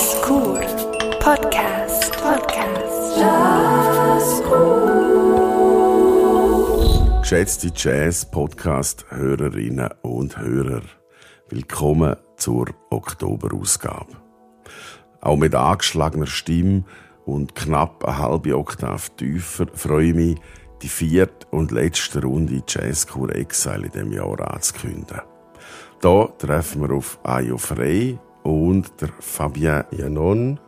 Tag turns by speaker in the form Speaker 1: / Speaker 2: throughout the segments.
Speaker 1: Jazzkur Podcast Podcast Jazzkur
Speaker 2: Geschätzte Jazz-Podcast-Hörerinnen und Hörer, willkommen zur Oktoberausgabe. Auch mit angeschlagener Stimme und knapp eine halbe Oktav tiefer freue ich mich, die vierte und letzte Runde Jazzkur Exile in diesem Jahr anzukündigen. Hier treffen wir auf Ayo Frey und der Fabien Janon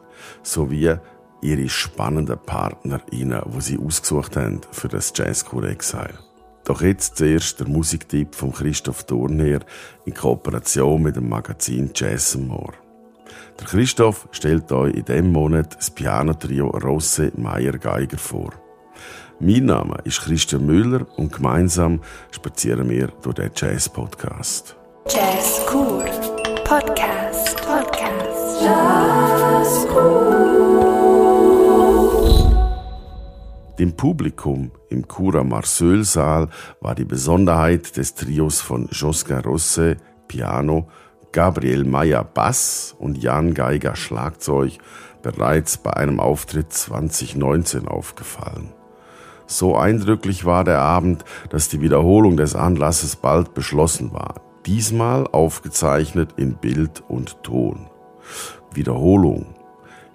Speaker 2: sowie ihre spannenden PartnerInnen, die sie ausgesucht haben für das Jazzkur Exile. Doch jetzt zuerst der Musiktipp von Christoph Thurner in Kooperation mit dem Magazin Jazz More. Der Christoph stellt euch in diesem Monat das Pianotrio Rosse Meyer Geiger vor. Mein Name ist Christian Müller und gemeinsam spazieren wir durch den Jazz-Podcast.
Speaker 1: Jazzkur Podcast Podcast Jazzkur
Speaker 2: Dem Publikum im Cura Marseille Saal war die Besonderheit des Trios von Josquin Rosse Piano, Gabriel Meyer Bass und Jan Geiger Schlagzeug bereits bei einem Auftritt 2019 aufgefallen. So eindrücklich war der Abend, dass die Wiederholung des Anlasses bald beschlossen war. Diesmal aufgezeichnet in Bild und Ton. Wiederholung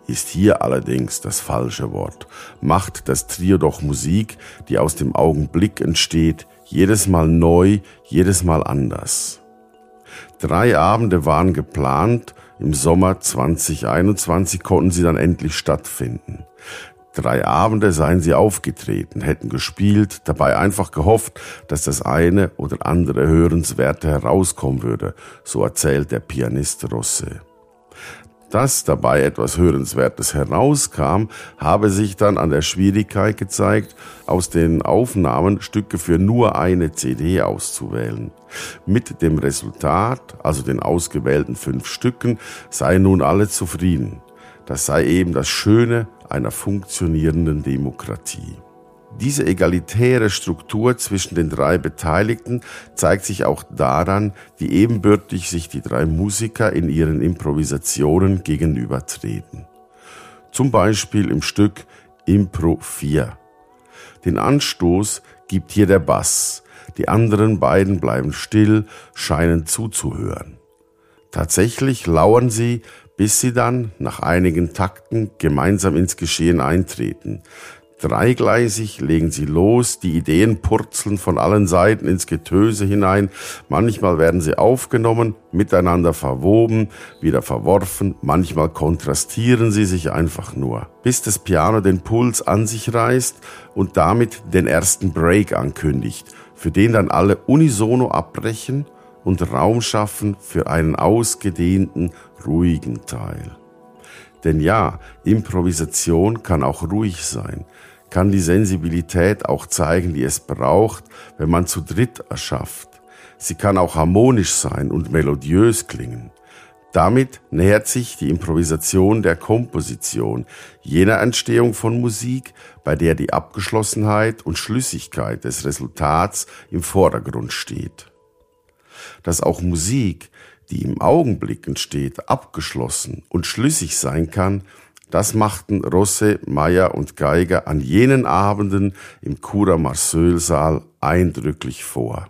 Speaker 2: ist hier allerdings das falsche Wort. Macht das Trio doch Musik, die aus dem Augenblick entsteht, jedes Mal neu, jedes Mal anders. Drei Abende waren geplant, im Sommer 2021 konnten sie dann endlich stattfinden. Drei Abende seien sie aufgetreten, hätten gespielt, dabei einfach gehofft, dass das eine oder andere Hörenswerte herauskommen würde, so erzählt der Pianist Rosse. Dass dabei etwas Hörenswertes herauskam, habe sich dann an der Schwierigkeit gezeigt, aus den Aufnahmen Stücke für nur eine CD auszuwählen. Mit dem Resultat, also den ausgewählten fünf Stücken, seien nun alle zufrieden. Das sei eben das Schöne einer funktionierenden Demokratie. Diese egalitäre Struktur zwischen den drei Beteiligten zeigt sich auch daran, wie ebenbürtig sich die drei Musiker in ihren Improvisationen gegenübertreten. Zum Beispiel im Stück Impro 4. Den Anstoß gibt hier der Bass, die anderen beiden bleiben still, scheinen zuzuhören. Tatsächlich lauern sie, bis sie dann nach einigen Takten gemeinsam ins Geschehen eintreten. Dreigleisig legen sie los, die Ideen purzeln von allen Seiten ins Getöse hinein, manchmal werden sie aufgenommen, miteinander verwoben, wieder verworfen, manchmal kontrastieren sie sich einfach nur, bis das Piano den Puls an sich reißt und damit den ersten Break ankündigt, für den dann alle unisono abbrechen und Raum schaffen für einen ausgedehnten, ruhigen Teil. Denn ja, Improvisation kann auch ruhig sein, kann die Sensibilität auch zeigen, die es braucht, wenn man zu dritt erschafft. Sie kann auch harmonisch sein und melodiös klingen. Damit nähert sich die Improvisation der Komposition, jener Entstehung von Musik, bei der die Abgeschlossenheit und Schlüssigkeit des Resultats im Vordergrund steht. Dass auch Musik, die im Augenblick entsteht, abgeschlossen und schlüssig sein kann, das machten Rosse, Meyer und Geiger an jenen Abenden im Cura Marseille Saal eindrücklich vor.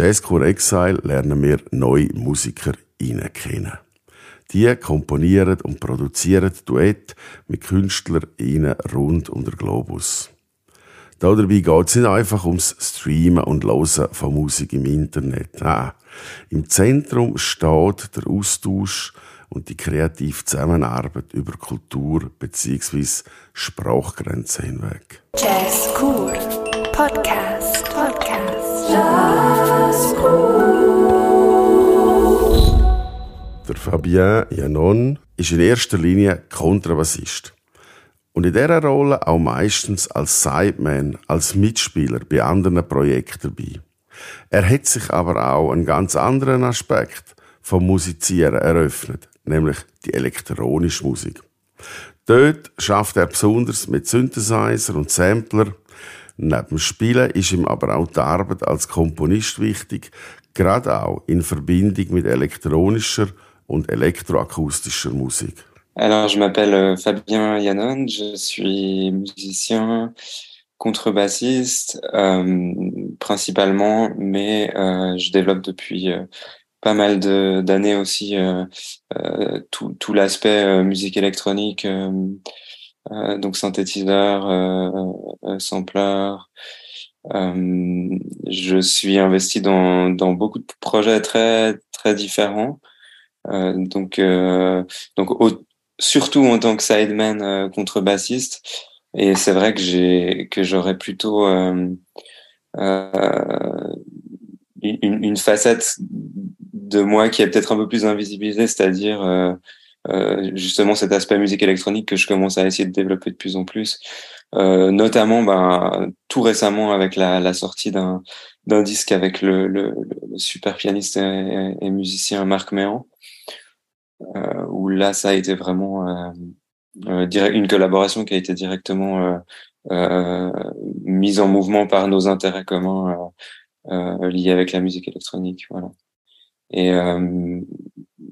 Speaker 2: Jazzcore Exile lernen wir neue Musiker kennen. Die komponieren und produzieren Duett mit Künstlern rund um den Globus. Dabei geht es nicht einfach ums Streamen und Hören von Musik im Internet. Nein. Im Zentrum steht der Austausch und die kreative Zusammenarbeit über Kultur bzw. Sprachgrenzen hinweg.
Speaker 1: Jazz Cool Podcast
Speaker 2: Der Fabien Janon ist in erster Linie Kontrabassist. Und in dieser Rolle auch meistens als Sideman, als Mitspieler bei anderen Projekten dabei. Er hat sich aber auch einen ganz anderen Aspekt vom Musizieren eröffnet, nämlich die elektronische Musik. Dort schafft er besonders mit Synthesizer und Sampler. Neben dem Spielen ist ihm aber auch die Arbeit als Komponist wichtig, gerade auch in Verbindung mit elektronischer und elektroakustischer Musik.
Speaker 3: Alors, je m'appelle euh, Fabien Yannon, je suis musicien, contrebassiste euh, principalement, mais euh, je développe depuis euh, pas mal d'années aussi euh, euh, tout, tout l'aspect musique électronique, donc synthétiseur, sampler. je suis investi dans, dans beaucoup de projets très très différents. donc donc surtout en tant que sideman euh, contrebassiste. Et c'est vrai que j'ai que j'aurais plutôt euh, euh, une, une, facette de moi qui est peut-être un peu plus invisibilisée, c'est-à-dire euh, justement cet aspect musique électronique que je commence à essayer de développer de plus en plus, euh, notamment ben, tout récemment avec la, la sortie d'un d'un disque avec le, le, le, super pianiste et, et musicien Marc Méan, euh, où là, ça a été vraiment euh, euh, une collaboration qui a été directement mise en mouvement par nos intérêts communs liés avec la musique électronique. Voilà. Et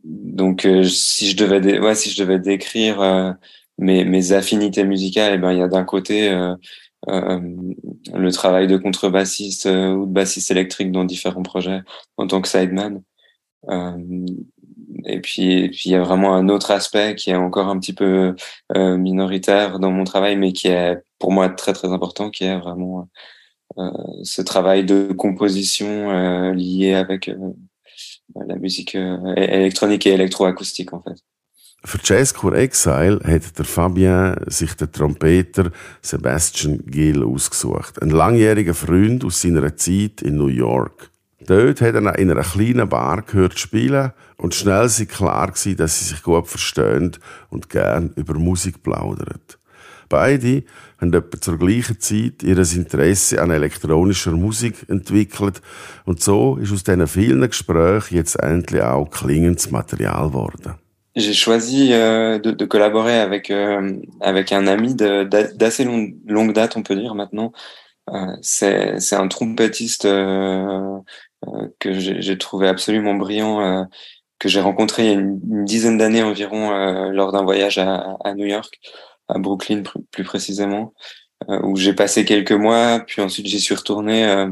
Speaker 3: donc, si je devais, ouais, si je devais décrire mes, mes affinités musicales, eh ben, il y a d'un côté euh, euh, le travail de contrebassiste euh, ou de bassiste électrique dans différents projets en tant que sideman. et puis, puis il y a vraiment un autre aspect qui est encore un petit peu euh, minoritaire dans mon travail, mais qui est pour moi très très important, qui est vraiment euh, ce travail de composition euh, lié avec euh, la musique euh, électronique et électroacoustique en fait.
Speaker 2: Für Jazzcore Exile hat der Fabien sich den Trompeter Sebastian Gill ausgesucht, ein langjähriger Freund aus seiner Zeit in New York. Dort hat er in einer kleinen Bar gehört spielen und schnell war klar gewesen, dass sie sich gut verstehen und gern über Musik plaudern. Beide haben etwa zur gleichen Zeit ihr Interesse an elektronischer Musik entwickelt und so ist aus diesen vielen Gesprächen jetzt endlich auch klingendes Material geworden.
Speaker 3: J'ai choisi euh, de, de, collaborer avec euh, avec un ami d'assez long, longue date, on peut dire maintenant. Euh, c'est un trompettiste euh, Euh, que j'ai trouvé absolument brillant, euh, que j'ai rencontré il y a une, dizaine d'années environ lors d'un voyage à, à, New York, à Brooklyn plus précisément, où j'ai passé quelques mois, puis ensuite j'y suis retourné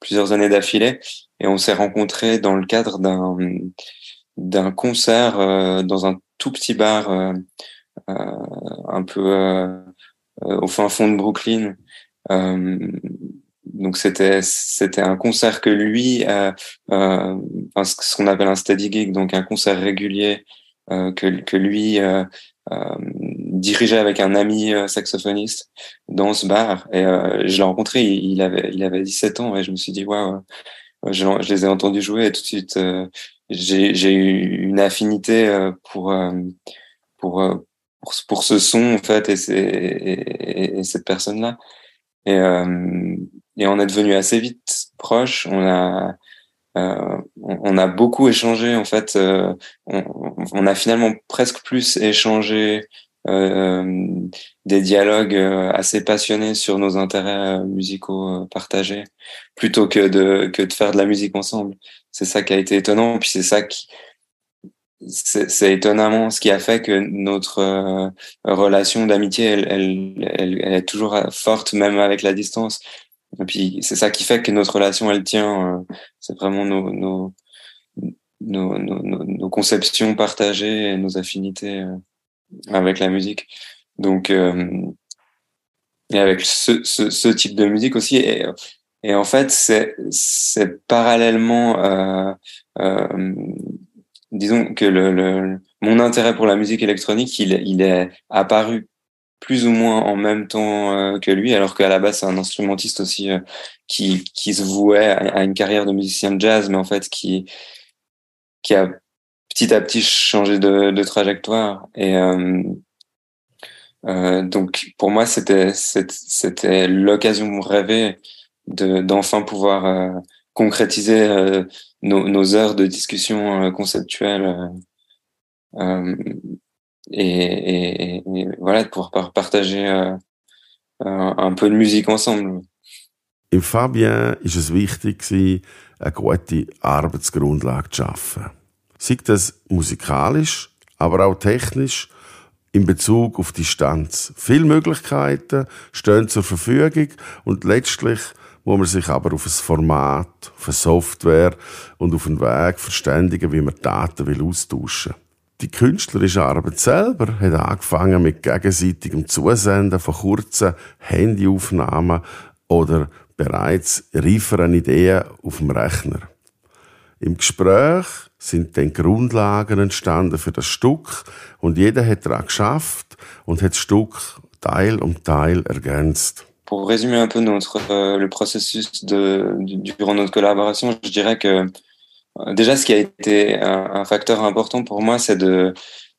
Speaker 3: plusieurs années d'affilée, et on s'est rencontrés dans le cadre d'un d'un concert dans un tout petit bar un peu au fin fond de Brooklyn. Donc c'était c'était un concert que lui, euh, euh, ce qu'on appelle un steady gig, donc un concert régulier euh, que que lui euh, euh, dirigeait avec un ami euh, saxophoniste dans ce bar. Et je l'ai rencontré, il, avait il avait 17 ans et je me suis dit waouh, je, je, les ai entendus jouer et tout de suite j'ai eu une affinité pour pour pour, ce son en fait et, et, et cette personne là. Et, euh, et on est devenu assez vite proches. On a euh, on, a beaucoup échangé en fait. Euh, on, a finalement presque plus échangé euh, des dialogues euh, assez passionnés sur nos intérêts euh, musicaux partagés, plutôt que de que de faire de la musique ensemble. C'est ça qui a été étonnant. Puis c'est ça qui c'est étonnamment ce qui a fait que notre relation d'amitié, elle, elle, elle, est toujours forte, même avec la distance Et puis c'est ça qui fait que notre relation elle tient. c'est vraiment nos, nos nos, nos, nos, conceptions partagées et nos affinités avec la musique. Donc, et avec ce, ce, ce, type de musique aussi. Et, et en fait, c'est, c'est parallèlement, euh, euh, disons que le, le, mon intérêt pour la musique électronique, il, il est apparu plus ou moins en même temps euh, que lui, alors qu'à la base, c'est un instrumentiste aussi euh, qui, qui se vouait à, une carrière de musicien de jazz, mais en fait, qui, qui a petit à petit changé de, de trajectoire. Et, euh, euh, donc pour moi, c'était l'occasion rêvée de d'enfin pouvoir euh, concrétiser euh, nos, heures de discussion euh, conceptuelle et, voilà de pouvoir partager un peu de musique ensemble.
Speaker 2: Fabien ist es wichtig, eine gute Arbeitsgrundlage zu schaffen. Sei das musikalisch, aber auch technisch in Bezug auf Distanz. Viele Möglichkeiten stehen zur Verfügung und letztlich muss man sich aber auf ein Format, auf eine Software und auf einen Weg verständigen, wie man Daten will austauschen Die künstlerische Arbeit selber hat angefangen mit gegenseitigem Zusenden von kurzen Handyaufnahmen oder bereits reiferen Ideen auf dem Rechner. Im Gespräch sind dann Grundlagen entstanden für das Stück und jeder hat daran geschafft und hat das Stück Teil um Teil ergänzt.
Speaker 3: Pour résumer un peu notre euh, le processus de, durant notre collaboration, je dirais que euh, déjà ce qui a été un, un facteur important pour moi, c'est de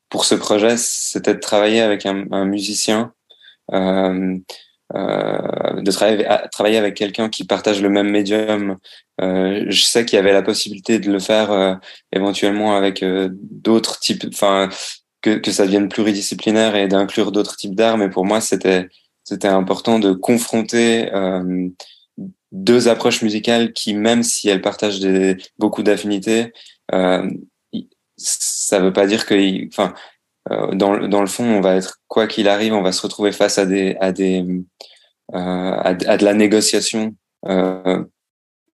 Speaker 3: pour ce projet, c'était de travailler avec un, un musicien euh, euh, de travailler, avec quelqu'un qui partage le même médium. Euh, je sais qu'il y avait la possibilité de le faire euh, éventuellement avec euh, d'autres types, enfin que, que ça devienne pluridisciplinaire et d'inclure d'autres types d'art. Mais pour moi, c'était c'était important de confronter deux approches musicales qui, même si elles partagent des, beaucoup d'affinités, ça veut pas dire que, enfin, euh, dans, dans le fond, on va être quoi qu'il arrive, on va se retrouver face à des à des euh, à, à, de la négociation euh,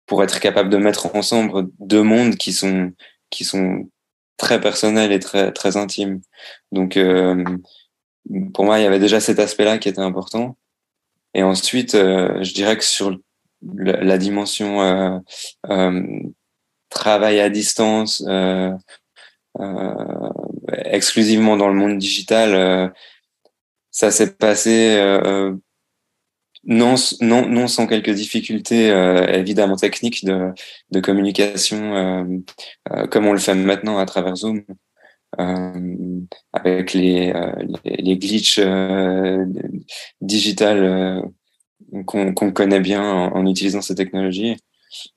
Speaker 3: pour être capable de mettre ensemble deux mondes qui sont qui sont très personnels et très très intimes. Donc pour moi, il y avait déjà cet aspect-là qui était important. Et ensuite, je dirais que sur la, dimension euh, euh, travail à distance, euh, exclusivement dans le monde digital, euh, ça s'est passé euh, non, non, non sans quelques difficultés euh, évidemment techniques de, de communication, comme on le fait maintenant à travers Zoom. avec les, les, les glitches digitales qu'on connaît bien en, en, utilisant ces technologies.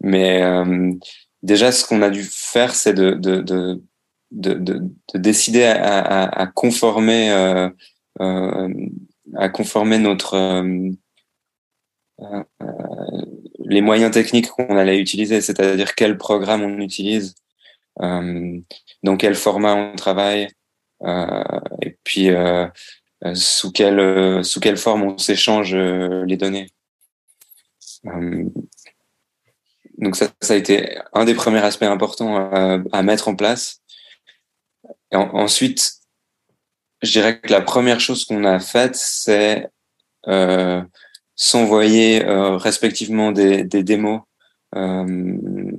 Speaker 3: Mais déjà, ce qu'on a dû faire, c'est de, de, de, de, de, de décider à, à, conformer euh, euh, à conformer notre euh, les moyens techniques qu'on allait utiliser, c'est-à-dire quel programme on utilise, dans quel format on travaille, et puis sous quelle sous quelle forme on s'échange les données. donc ça, ça a été un des premiers aspects importants à mettre en place. Ensuite, je dirais que la première chose qu'on a faite, c'est euh, s'envoyer euh, respectivement des, des démos, euh,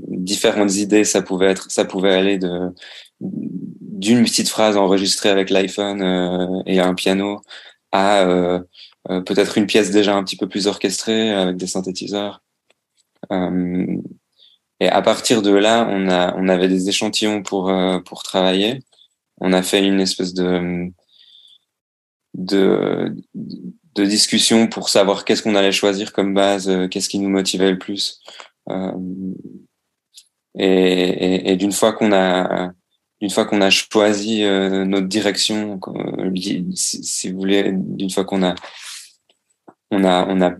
Speaker 3: différentes idées. Ça pouvait être, ça pouvait aller de d'une petite phrase enregistrée avec l'iPhone euh, et un piano à euh, euh, peut-être une pièce déjà un petit peu plus orchestrée avec des synthétiseurs. et à partir de là, on a, on avait des échantillons pour pour travailler on a fait une espèce de de, de discussion pour savoir qu'est-ce qu'on allait choisir comme base, euh, qu'est-ce qui nous motivait le plus. Euh, et, d'une fois qu'on a d'une fois qu'on a choisi euh, notre direction, si, vous voulez, d'une fois qu'on a on a on a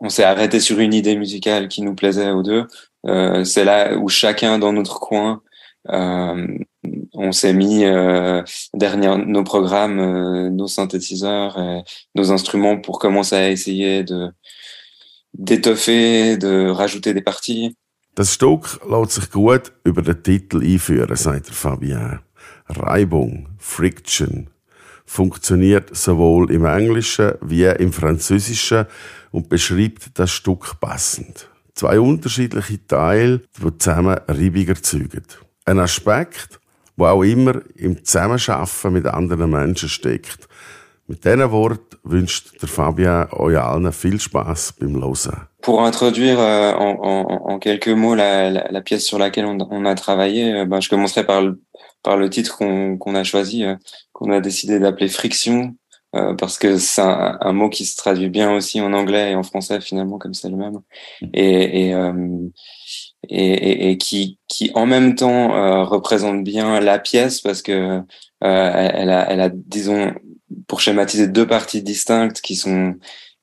Speaker 3: on s'est arrêté sur une idée musicale qui nous plaisait aux deux. c'est là où chacun dans notre coin on s'est mis euh, derrière nos programmes, euh, nos synthétiseurs, nos instruments pour commencer à essayer de d'étoffer, de rajouter des parties.
Speaker 2: Das Stück lässt sich gut über den Titel einführen, sagt Fabien. Reibung, Friction, funktioniert sowohl im Englischen wie im Französischen und beschreibt das Stück passend. Zwei unterschiedliche Teile, die zusammen Reibung erzeugen. Ein Aspekt,
Speaker 3: Pour introduire euh, en, en, en, quelques mots la, la, la, pièce sur laquelle on, on a travaillé, euh, ben, je commencerai par le, par le titre qu'on qu a choisi, euh, qu'on a décidé d'appeler Friction, parce que c'est un, un, mot qui se traduit bien aussi en anglais et en français finalement comme c'est le même, et, et, euh, et, et, qui, qui en même temps euh, représente bien la pièce parce que elle a, elle a, disons, pour schématiser deux parties distinctes qui sont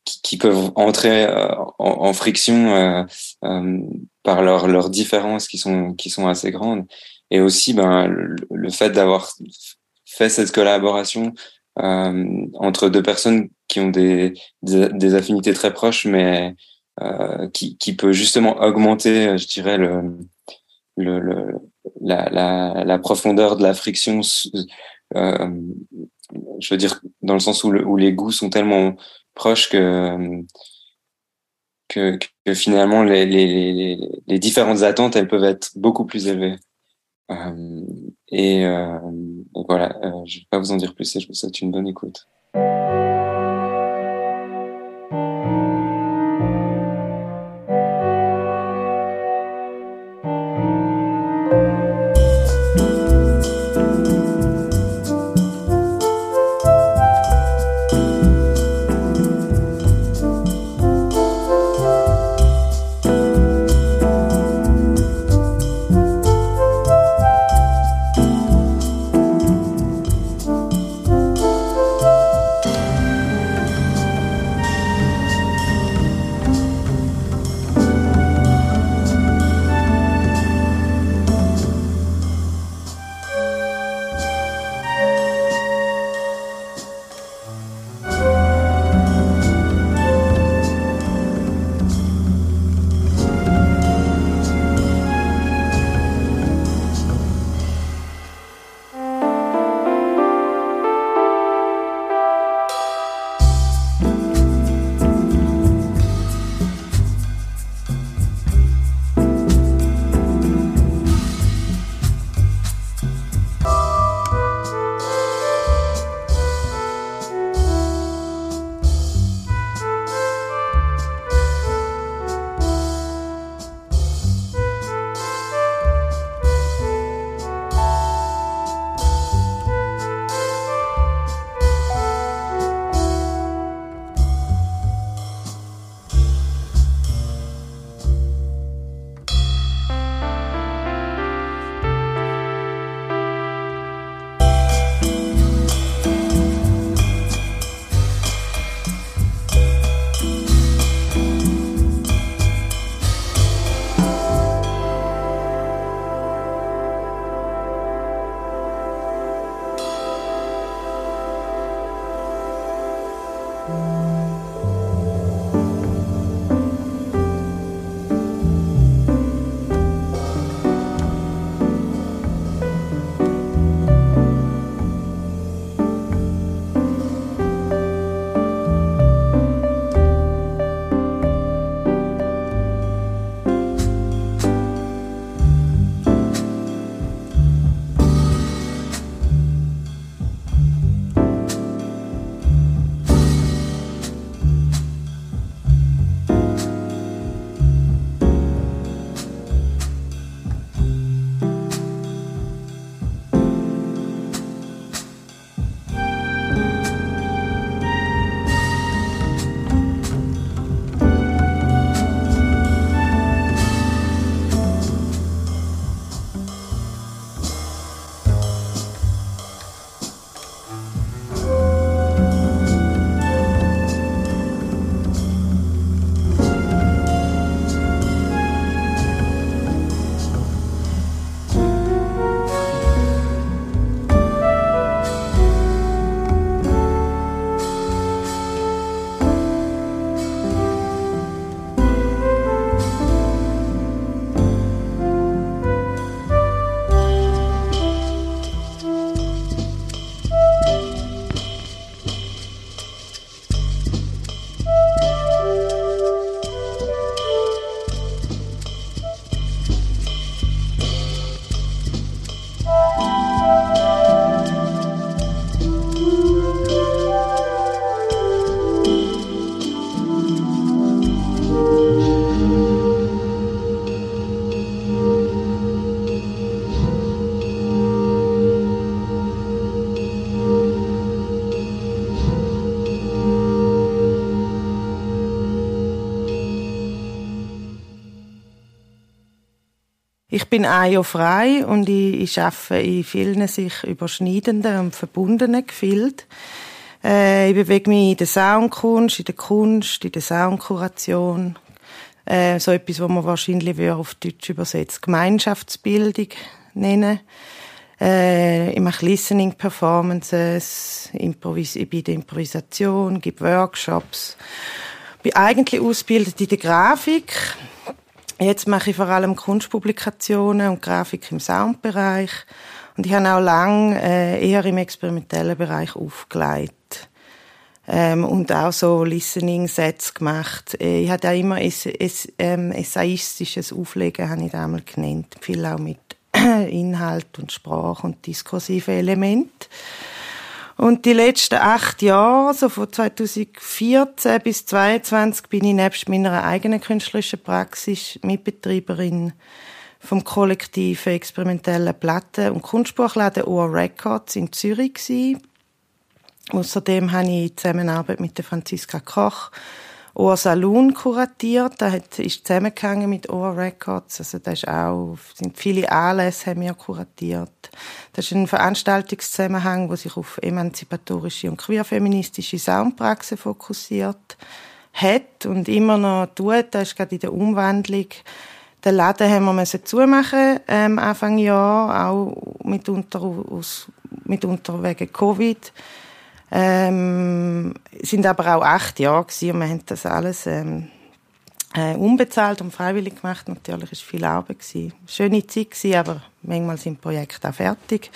Speaker 3: qui, qui peuvent entrer euh, en, en, friction euh, euh, par leurs leurs différences qui sont qui sont assez grandes. Et aussi ben le, le fait d'avoir fait cette collaboration euh, entre deux personnes qui ont des des, des affinités très proches mais euh, qui qui peut justement augmenter je dirais le le, le la, la, la profondeur de la friction euh, je veux dire, dans le sens où, le, où les goûts sont tellement proches que, que, que finalement les, les, les, les, différentes attentes, elles peuvent être beaucoup plus élevées. Euh, et, euh, voilà, euh, je ne vais pas vous en dire plus et je vous souhaite une bonne écoute.
Speaker 4: Bin ein Jahr frei und ich, ich arbeite in vielen sich überschneidenden und verbundenen Gefilden. Äh, ich bewege mich in der Soundkunst, in der Kunst, in der Soundkuration. Äh, so etwas, was man wahrscheinlich auf Deutsch übersetzt Gemeinschaftsbildung nennen. Äh, ich mache Listening Performances, Improvis ich der Improvisation, gebe Workshops. Bin eigentlich ausgebildet in der Grafik Jetzt mache ich vor allem Kunstpublikationen und Grafik im Soundbereich. Und ich habe auch lange äh, eher im experimentellen Bereich aufgelegt. Ähm, und auch so Listening-Sets gemacht. Äh, ich hatte auch immer es, es, ähm, essayistisches Auflegen, habe ich damals genannt. Viel auch mit Inhalt und Sprache und diskursive Element. Und die letzten acht Jahre, so von 2014 bis 2022, bin ich nebst meiner eigenen künstlerischen Praxis Mitbetreiberin vom Kollektiv experimentellen Platten- und Kunstbuchladen OR Records in Zürich gewesen. Außerdem habe ich Zusammenarbeit mit der Franziska Koch Ohr Saloon kuratiert. Da hat, ist zusammengehangen mit Ohr Records. Also da ist auch, sind viele Anlässe haben wir kuratiert. Das ist ein Veranstaltungszusammenhang, der sich auf emanzipatorische und queerfeministische Soundpraxen fokussiert hat und immer noch tut. Das ist gerade in der Umwandlung. Den Laden haben wir müssen zumachen, ähm, Anfang Jahr, auch mitunter, aus, mitunter wegen Covid. Ähm, sind aber auch acht Jahre gewesen und wir haben das alles ähm, äh, unbezahlt und freiwillig gemacht. Natürlich ist viel Arbeit gewesen. Schöne Zeit gewesen, aber manchmal sind Projekte auch fertig.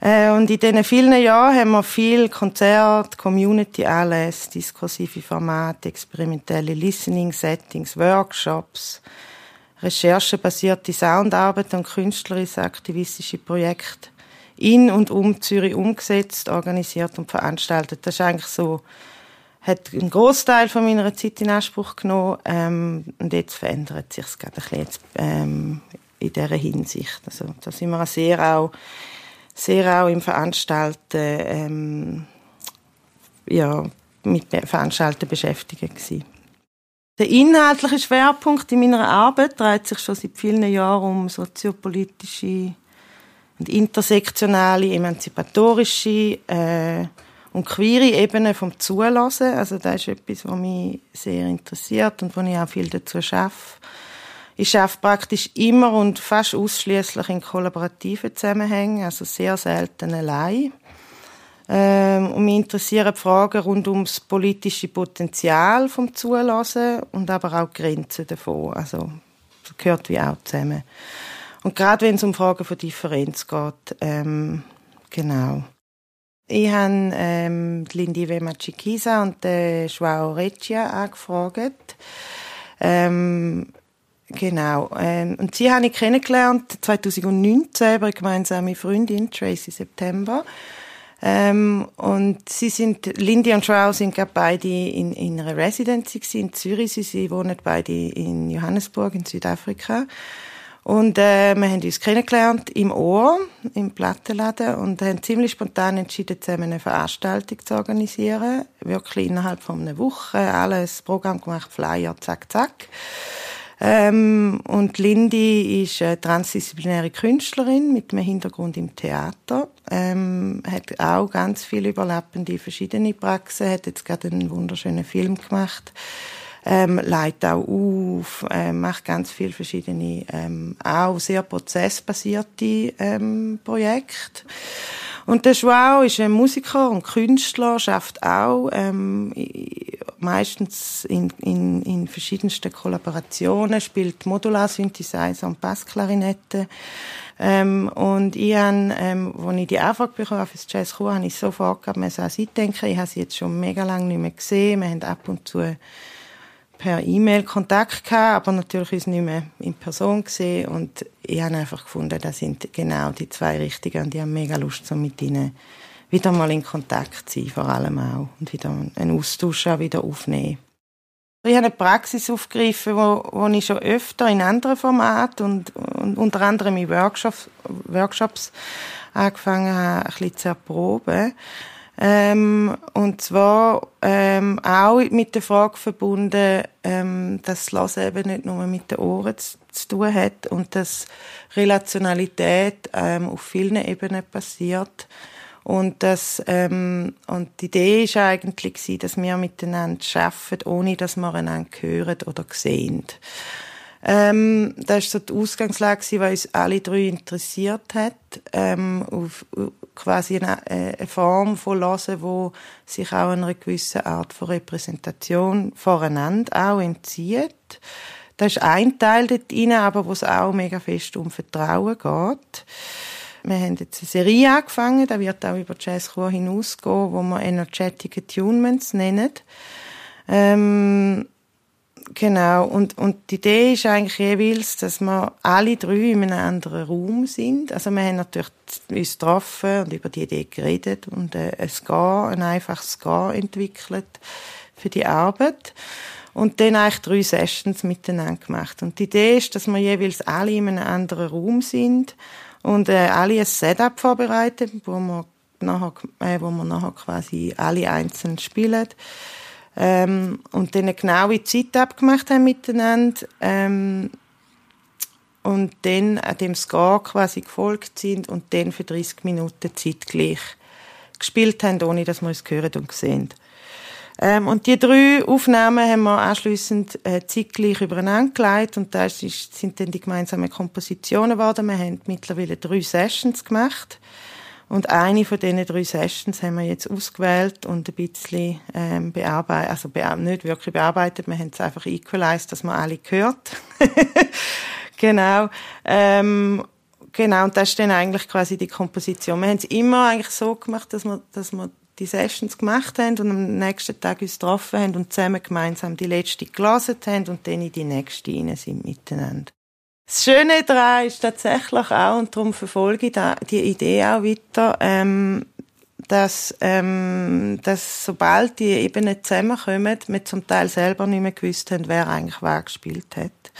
Speaker 4: Äh, und in diesen vielen Jahren haben wir viel Konzerte, Community-Anlässe, diskursive Formate, experimentelle Listening-Settings, Workshops, recherchebasierte Soundarbeit und künstlerische aktivistische Projekte in und um Zürich umgesetzt, organisiert und veranstaltet. Das ist eigentlich so, hat einen Großteil von meiner Zeit in Anspruch genommen ähm, und jetzt verändert sich es gerade ein bisschen jetzt, ähm, in dieser Hinsicht. Also da sind wir sehr auch, sehr auch im Veranstalten, ähm, ja, mit Veranstalten beschäftigt gewesen. Der inhaltliche Schwerpunkt in meiner Arbeit dreht sich schon seit vielen Jahren um soziopolitische und intersektionale, emanzipatorische äh, und queere Ebene vom Zulassen. Also das ist etwas, was mich sehr interessiert und wo ich auch viel dazu schaffe. Ich schaffe praktisch immer und fast ausschließlich in kollaborativen Zusammenhängen, also sehr selten allein. Ähm, und mich interessieren Fragen rund ums politische Potenzial vom Zulassen und aber auch die Grenzen davon. Also das gehört wie auch zusammen. Und gerade wenn es um Fragen von Differenz geht, ähm, genau. Ich habe ähm, Lindy Wema Chiquisa und äh, Joao Reccia angefragt. Ähm, genau. Ähm, und sie habe ich kennengelernt 2019 über eine gemeinsame Freundin, Tracy September. Ähm, und sie sind, Lindy und Joao sind gerade beide in, in einer Residency in Zürich. Sie, sie wohnen beide in Johannesburg in Südafrika. Und äh, wir haben uns kennengelernt im Ohr, im Plattenladen und haben ziemlich spontan entschieden, zusammen eine Veranstaltung zu organisieren. Wirklich innerhalb von einer Woche, alles Programm gemacht, Flyer, zack, zack. Ähm, und Lindy ist eine transdisziplinäre Künstlerin mit einem Hintergrund im Theater. Ähm, hat auch ganz viele überlappende verschiedene Praxen, hat jetzt gerade einen wunderschönen Film gemacht ähm, leitet auch auf, ähm, macht ganz viele verschiedene, ähm, auch sehr prozessbasierte ähm, Projekte. Und der Joao ist ein Musiker und Künstler, schafft auch ähm, meistens in, in, in verschiedensten Kollaborationen, spielt Modular-Synthesizer und Bassklarinette. Ähm, und ich habe, ähm, als ich die Anfrage bekommen für das Jazz Chur, habe ich sofort gehabt, man soll denken, ich habe sie jetzt schon mega lange nicht mehr gesehen. Wir haben ab und zu per E-Mail Kontakt gehabt, aber natürlich uns nicht mehr in Person gesehen und ich habe einfach gefunden, das sind genau die zwei Richtigen und ich habe mega Lust, so mit ihnen wieder mal in Kontakt zu sein, vor allem auch, und wieder einen Austausch auch wieder aufnehmen. Ich habe eine Praxis aufgegriffen, wo, wo ich schon öfter in anderen Formaten und, und unter anderem in Workshops, Workshops angefangen habe, ein bisschen zu erproben. Ähm, und zwar ähm, auch mit der Frage verbunden, ähm, dass das eben nicht nur mit den Ohren zu, zu tun hat und dass Relationalität ähm, auf vielen Ebenen passiert. Und, das, ähm, und die Idee war eigentlich, dass wir miteinander arbeiten, ohne dass wir einander hören oder sehen. Ähm, das war so die Ausgangslage, die uns alle drei interessiert hat. Ähm, auf, quasi eine, äh, eine Form von Hören, wo sich auch einer gewissen Art von Repräsentation voreinander auch entzieht. Das ist ein Teil dort rein, aber wo es auch mega fest um Vertrauen geht. Wir haben jetzt eine Serie angefangen, da wird auch über Jazzchor hinausgehen, wo wir Energetic Attunements nennen. Ähm, Genau, und, und die Idee ist eigentlich jeweils, dass wir alle drei in einem anderen Raum sind. Also wir haben natürlich uns getroffen und über die Idee geredet und äh, ein Ska, ein einfaches Ska entwickelt für die Arbeit. Und dann eigentlich drei Sessions miteinander gemacht. Und die Idee ist, dass wir jeweils alle in einem anderen Raum sind und äh, alle ein Setup vorbereiten, wo wir nachher, äh, wo wir nachher quasi alle einzeln spielen ähm, und dann eine genaue Zeit abgemacht haben miteinander. Ähm, und dann an dem Ska quasi gefolgt sind und dann für 30 Minuten zeitgleich gespielt haben, ohne dass wir es gehört und gesehen. Ähm, und die drei Aufnahmen haben wir anschliessend äh, zeitgleich übereinander gelegt und das ist, sind dann die gemeinsamen Kompositionen geworden. Wir haben mittlerweile drei Sessions gemacht und eine von diesen drei Sessions haben wir jetzt ausgewählt und ein bisschen ähm, bearbeitet, also be nicht wirklich bearbeitet, wir haben es einfach equalized, dass man alle hört. genau. Ähm, genau, und das ist dann eigentlich quasi die Komposition. Wir haben es immer eigentlich so gemacht, dass wir, dass wir die Sessions gemacht haben und am nächsten Tag uns getroffen haben und zusammen gemeinsam die letzte gelesen haben und dann in die nächste rein sind miteinander. Das Schöne daran ist tatsächlich auch, und darum verfolge ich die Idee auch weiter, ähm, dass, ähm, dass sobald die Ebenen zusammenkommen, wir zum Teil selber nicht mehr gewusst haben, wer eigentlich was gespielt hat.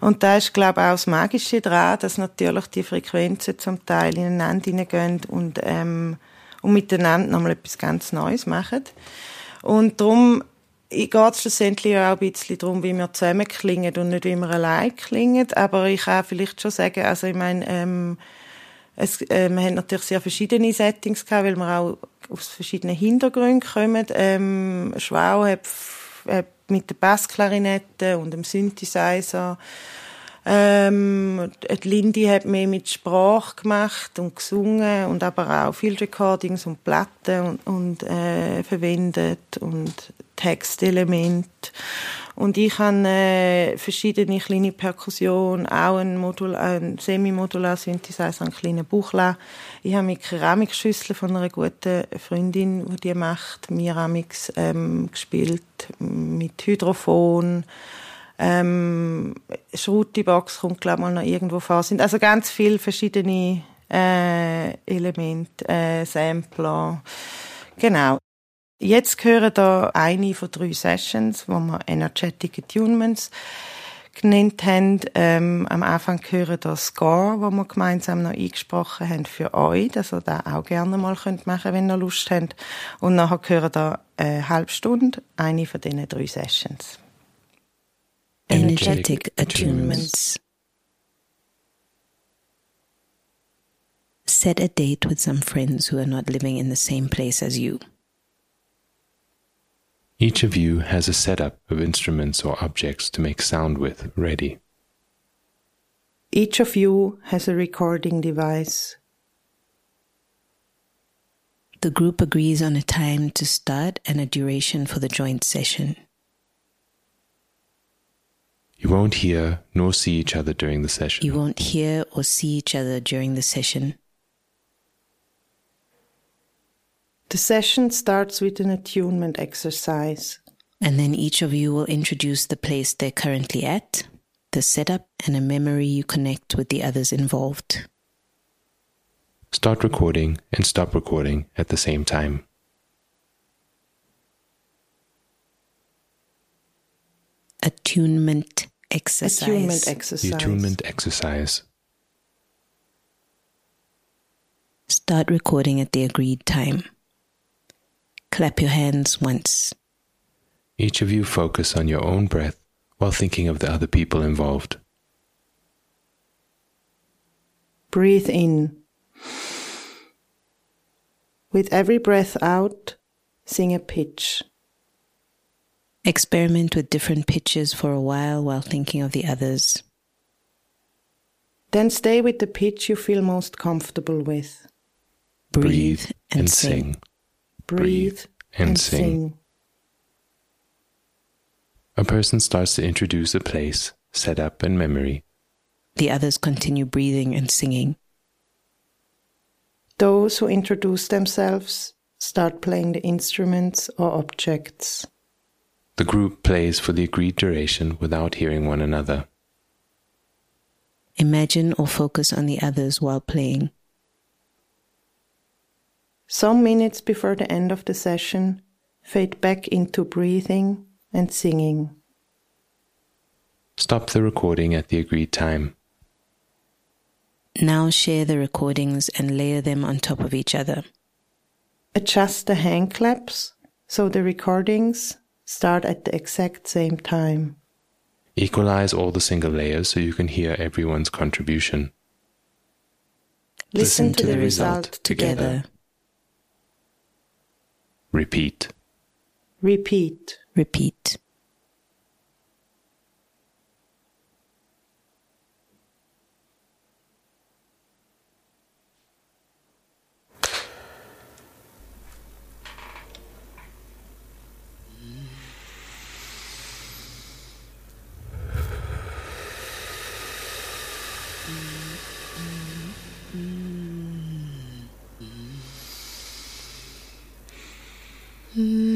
Speaker 4: Und da ist, glaube ich, auch das Magische daran, dass natürlich die Frequenzen zum Teil ineinander hineingehen und, ähm, und miteinander nochmal etwas ganz Neues machen. Und darum ich geht schlussendlich auch ein bisschen darum, wie wir zusammen klingen und nicht wie wir allein klingen. Aber ich kann vielleicht schon sagen, also ich meine, ähm, es, äh, wir haben natürlich sehr verschiedene Settings gehabt, weil wir auch aus verschiedenen Hintergründen kommen. Ähm, Schwau hat, hat mit der Bassklarinette und dem Synthesizer ähm, die Lindy hat mehr mit Sprache gemacht und gesungen und aber auch Field Recordings und Platten und, und äh, verwendet und Textelemente. Und ich habe äh, verschiedene kleine Perkussionen, auch ein, Modul, ein semi-modular Synthesizer, einen kleinen Buchla. Ich habe mit Keramikschüsseln von einer guten Freundin, die die macht, Miramix ähm, gespielt, mit Hydrophon. Ähm, Schruti-Box kommt, glaube mal noch irgendwo vor. sind also ganz viele verschiedene äh, Elemente, äh, Sampler. Genau. Jetzt gehören da eine von drei Sessions, wo wir Energetic Attunements genannt haben. Ähm, am Anfang gehören da Score, wo wir gemeinsam noch eingesprochen haben für euch, dass ihr das auch gerne mal könnt machen wenn ihr Lust habt. Und nachher gehören da eine halbe Stunde, eine von diesen drei Sessions.
Speaker 1: Energetic Attunements. Set a date with some friends who are not living in the same place as you.
Speaker 5: Each of you has a setup of instruments or objects to make sound with ready.
Speaker 4: Each of you has a recording device.
Speaker 1: The group agrees on a time to start and a duration for the joint session.
Speaker 5: You won't hear nor see each other during the session.
Speaker 1: You won't hear or see each other during the session.
Speaker 4: The session starts with an attunement exercise.
Speaker 1: And then each of you will introduce the place they're currently at, the setup, and a memory you connect with the others involved.
Speaker 5: Start recording and stop recording at the same time.
Speaker 1: Attunement exercise.
Speaker 4: Attunement exercise.
Speaker 5: The attunement exercise.
Speaker 1: Start recording at the agreed time. Clap your hands once.
Speaker 5: Each of you focus on your own breath while thinking of the other people involved.
Speaker 4: Breathe in. With every breath out, sing a pitch.
Speaker 1: Experiment with different pitches for a while while thinking of the others.
Speaker 4: Then stay with the pitch you feel most comfortable with.
Speaker 1: Breathe, and, sing.
Speaker 4: Breathe,
Speaker 5: and sing. A person starts to introduce a place, setup, and memory.
Speaker 1: The others continue breathing and singing.
Speaker 4: Those who introduce themselves start playing the instruments or objects.
Speaker 5: The group plays for the agreed duration without hearing one another.
Speaker 1: Imagine or focus on the others while playing.
Speaker 4: Some minutes before the end of the session, fade back into breathing and singing.
Speaker 5: Stop the recording at the agreed time.
Speaker 1: Now share the recordings and layer them on top of each other.
Speaker 4: Adjust the hand claps so the recordings start at the exact same time.
Speaker 5: Equalize all the single layers so you can hear everyone's contribution.
Speaker 1: Listen, to, the, result, together.
Speaker 5: Repeat.
Speaker 4: Repeat.
Speaker 1: Repeat. Mm.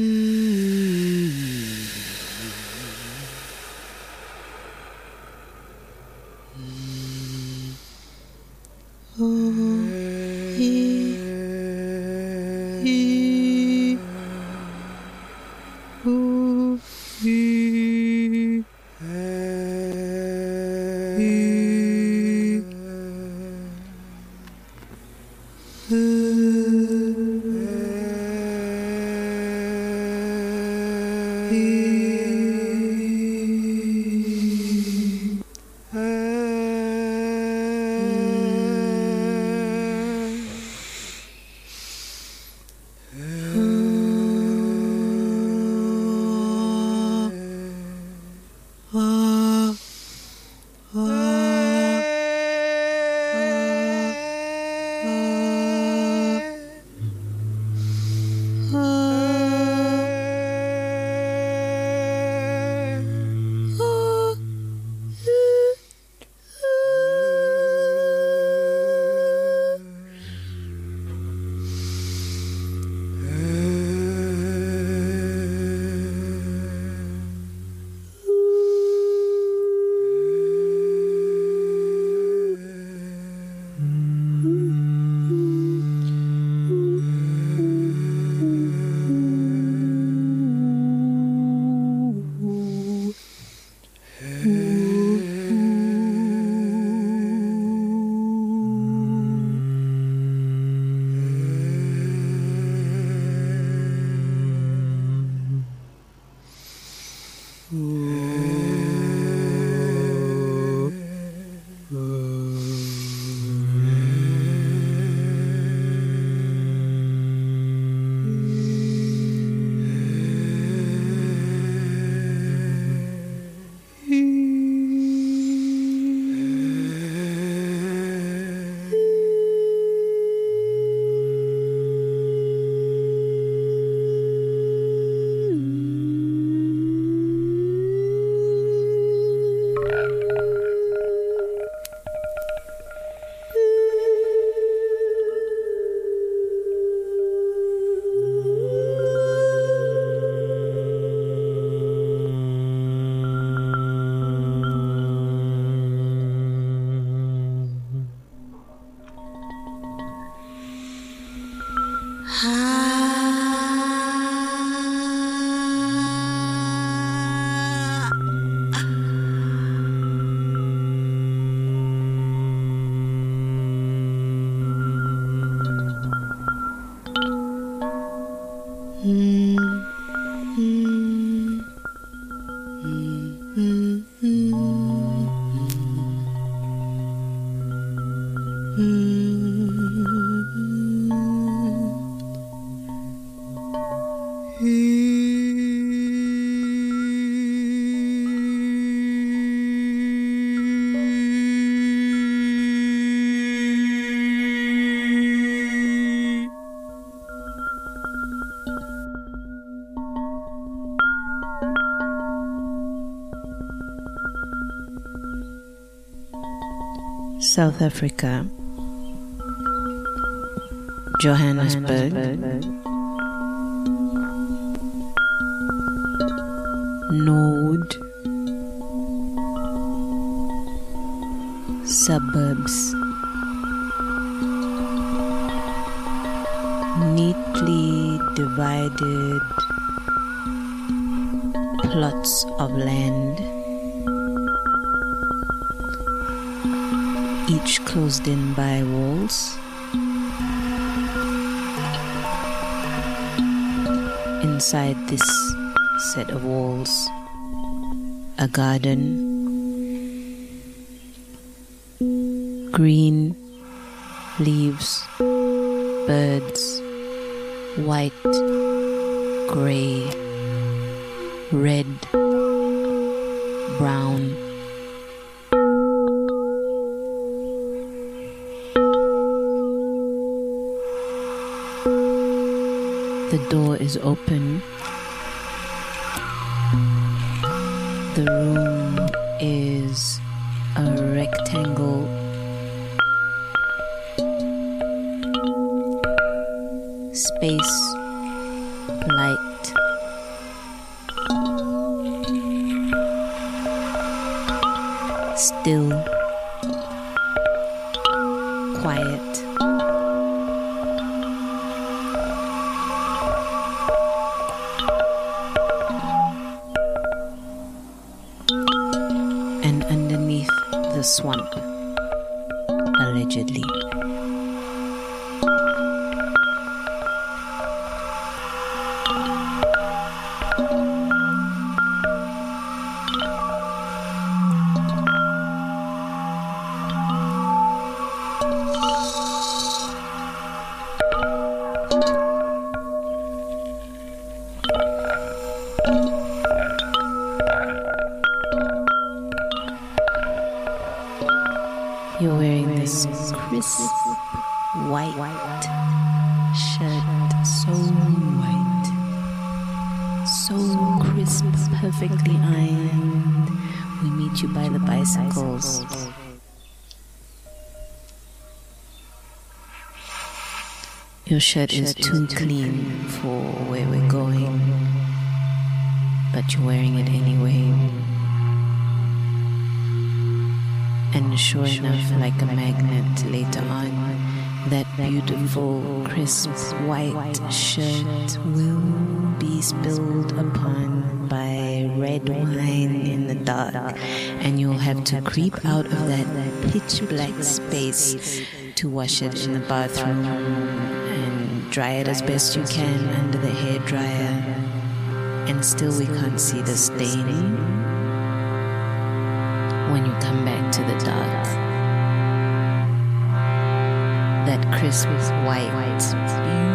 Speaker 1: South Africa, Johannesburg, Node, suburbs, neatly divided plots of land. Each closed in by walls. Inside this set of walls, a garden, green leaves, birds, white, gray, red, brown. The door is open. The room is a rectangle. Space, light. Still, 这里。Shirt is too clean for where we're going, but you're wearing it anyway. And sure enough, like a magnet later on, that beautiful, crisp white shirt will be spilled upon by red wine in the dark, and you'll have to creep out of that pitch black space to wash it in the bathroom dry it as best you can under the hair dryer. And still, we can't see the stain when you come back to the dark. That crisp white, beautifully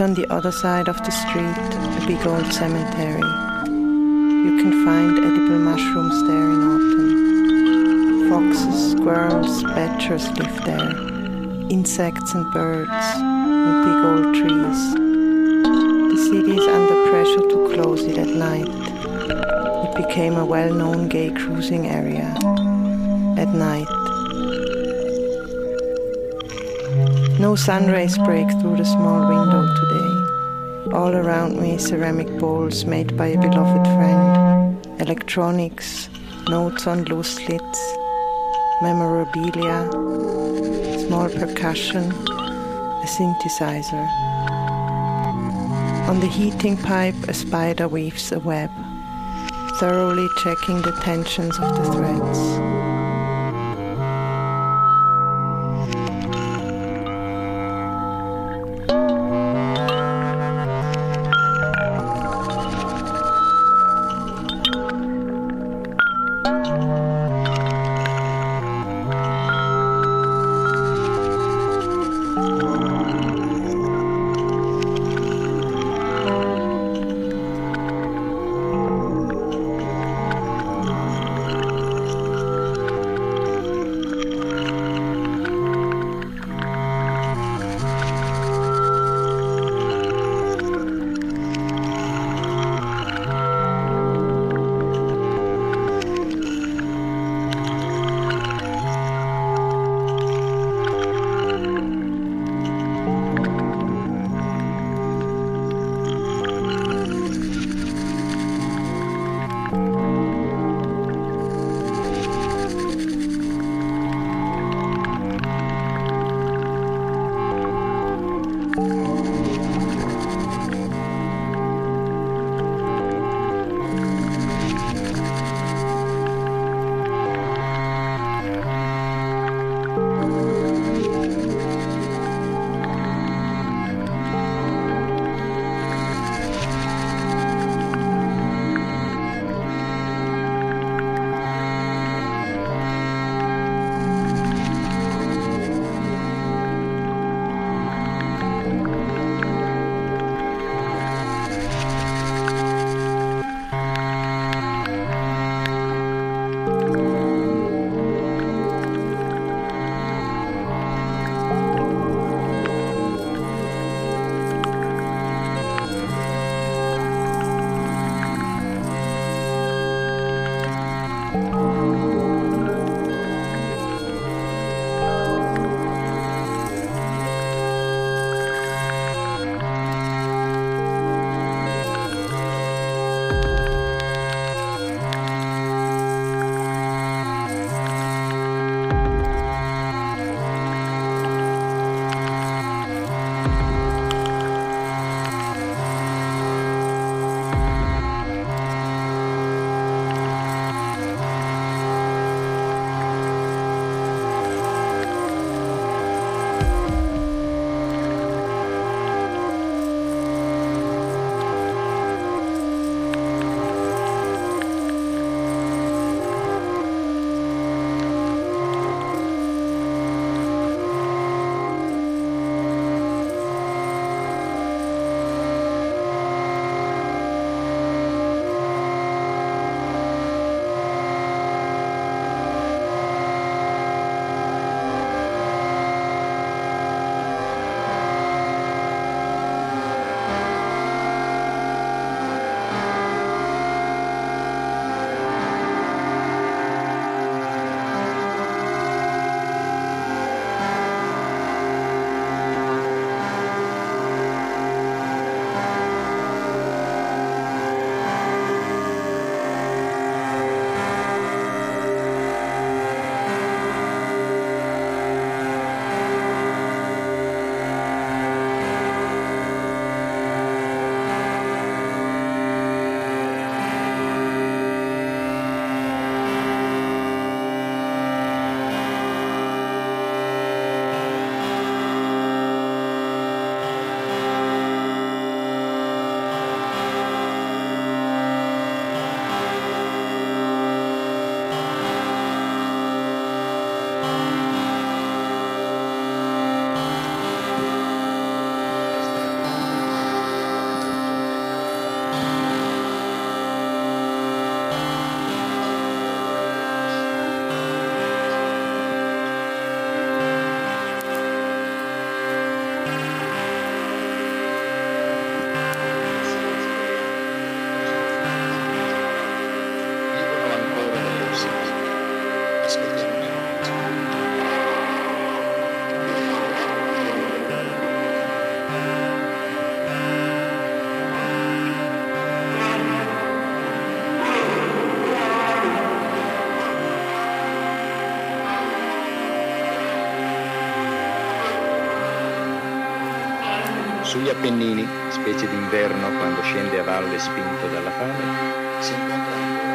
Speaker 4: on the other side of the street, a big old cemetery. You can find edible mushrooms there in autumn. Foxes, squirrels, badgers live there. Insects and birds, and big old trees. The city is under pressure to close it at night. It became a well known gay cruising area. At night. No sun rays break through the small window today. All around me, ceramic bowls made by a beloved friend, electronics, notes on loose slits, memorabilia, small percussion, a synthesizer. On the heating pipe, a spider weaves a web, thoroughly checking the tensions of the threads.
Speaker 6: Appennini, specie d'inverno quando scende a valle spinto dalla fame, si
Speaker 5: incontrano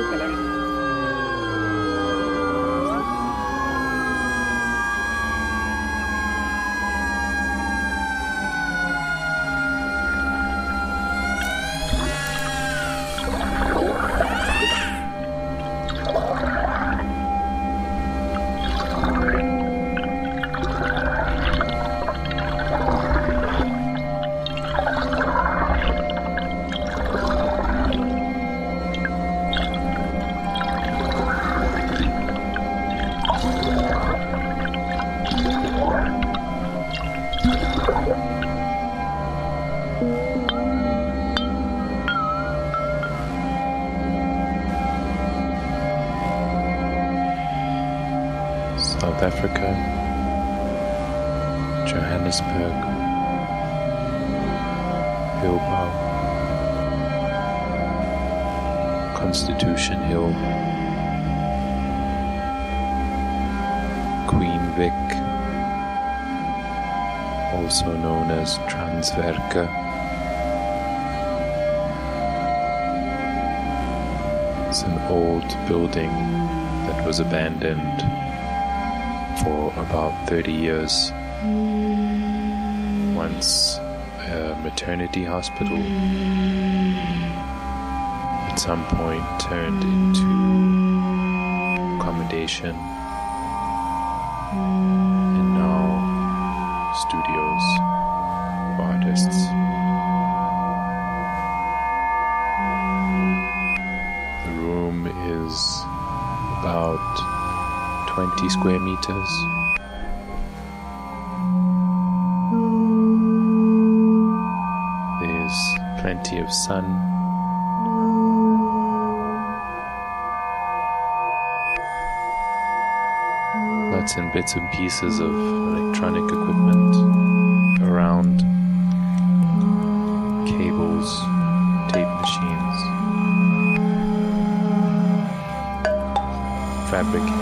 Speaker 5: Ojalá. also known as Transverka. It's an old building that was abandoned for about 30 years. Once a maternity hospital, at some point turned into accommodation. meters. There's plenty of sun. Lots and bits and pieces of electronic equipment around cables, tape machines, fabric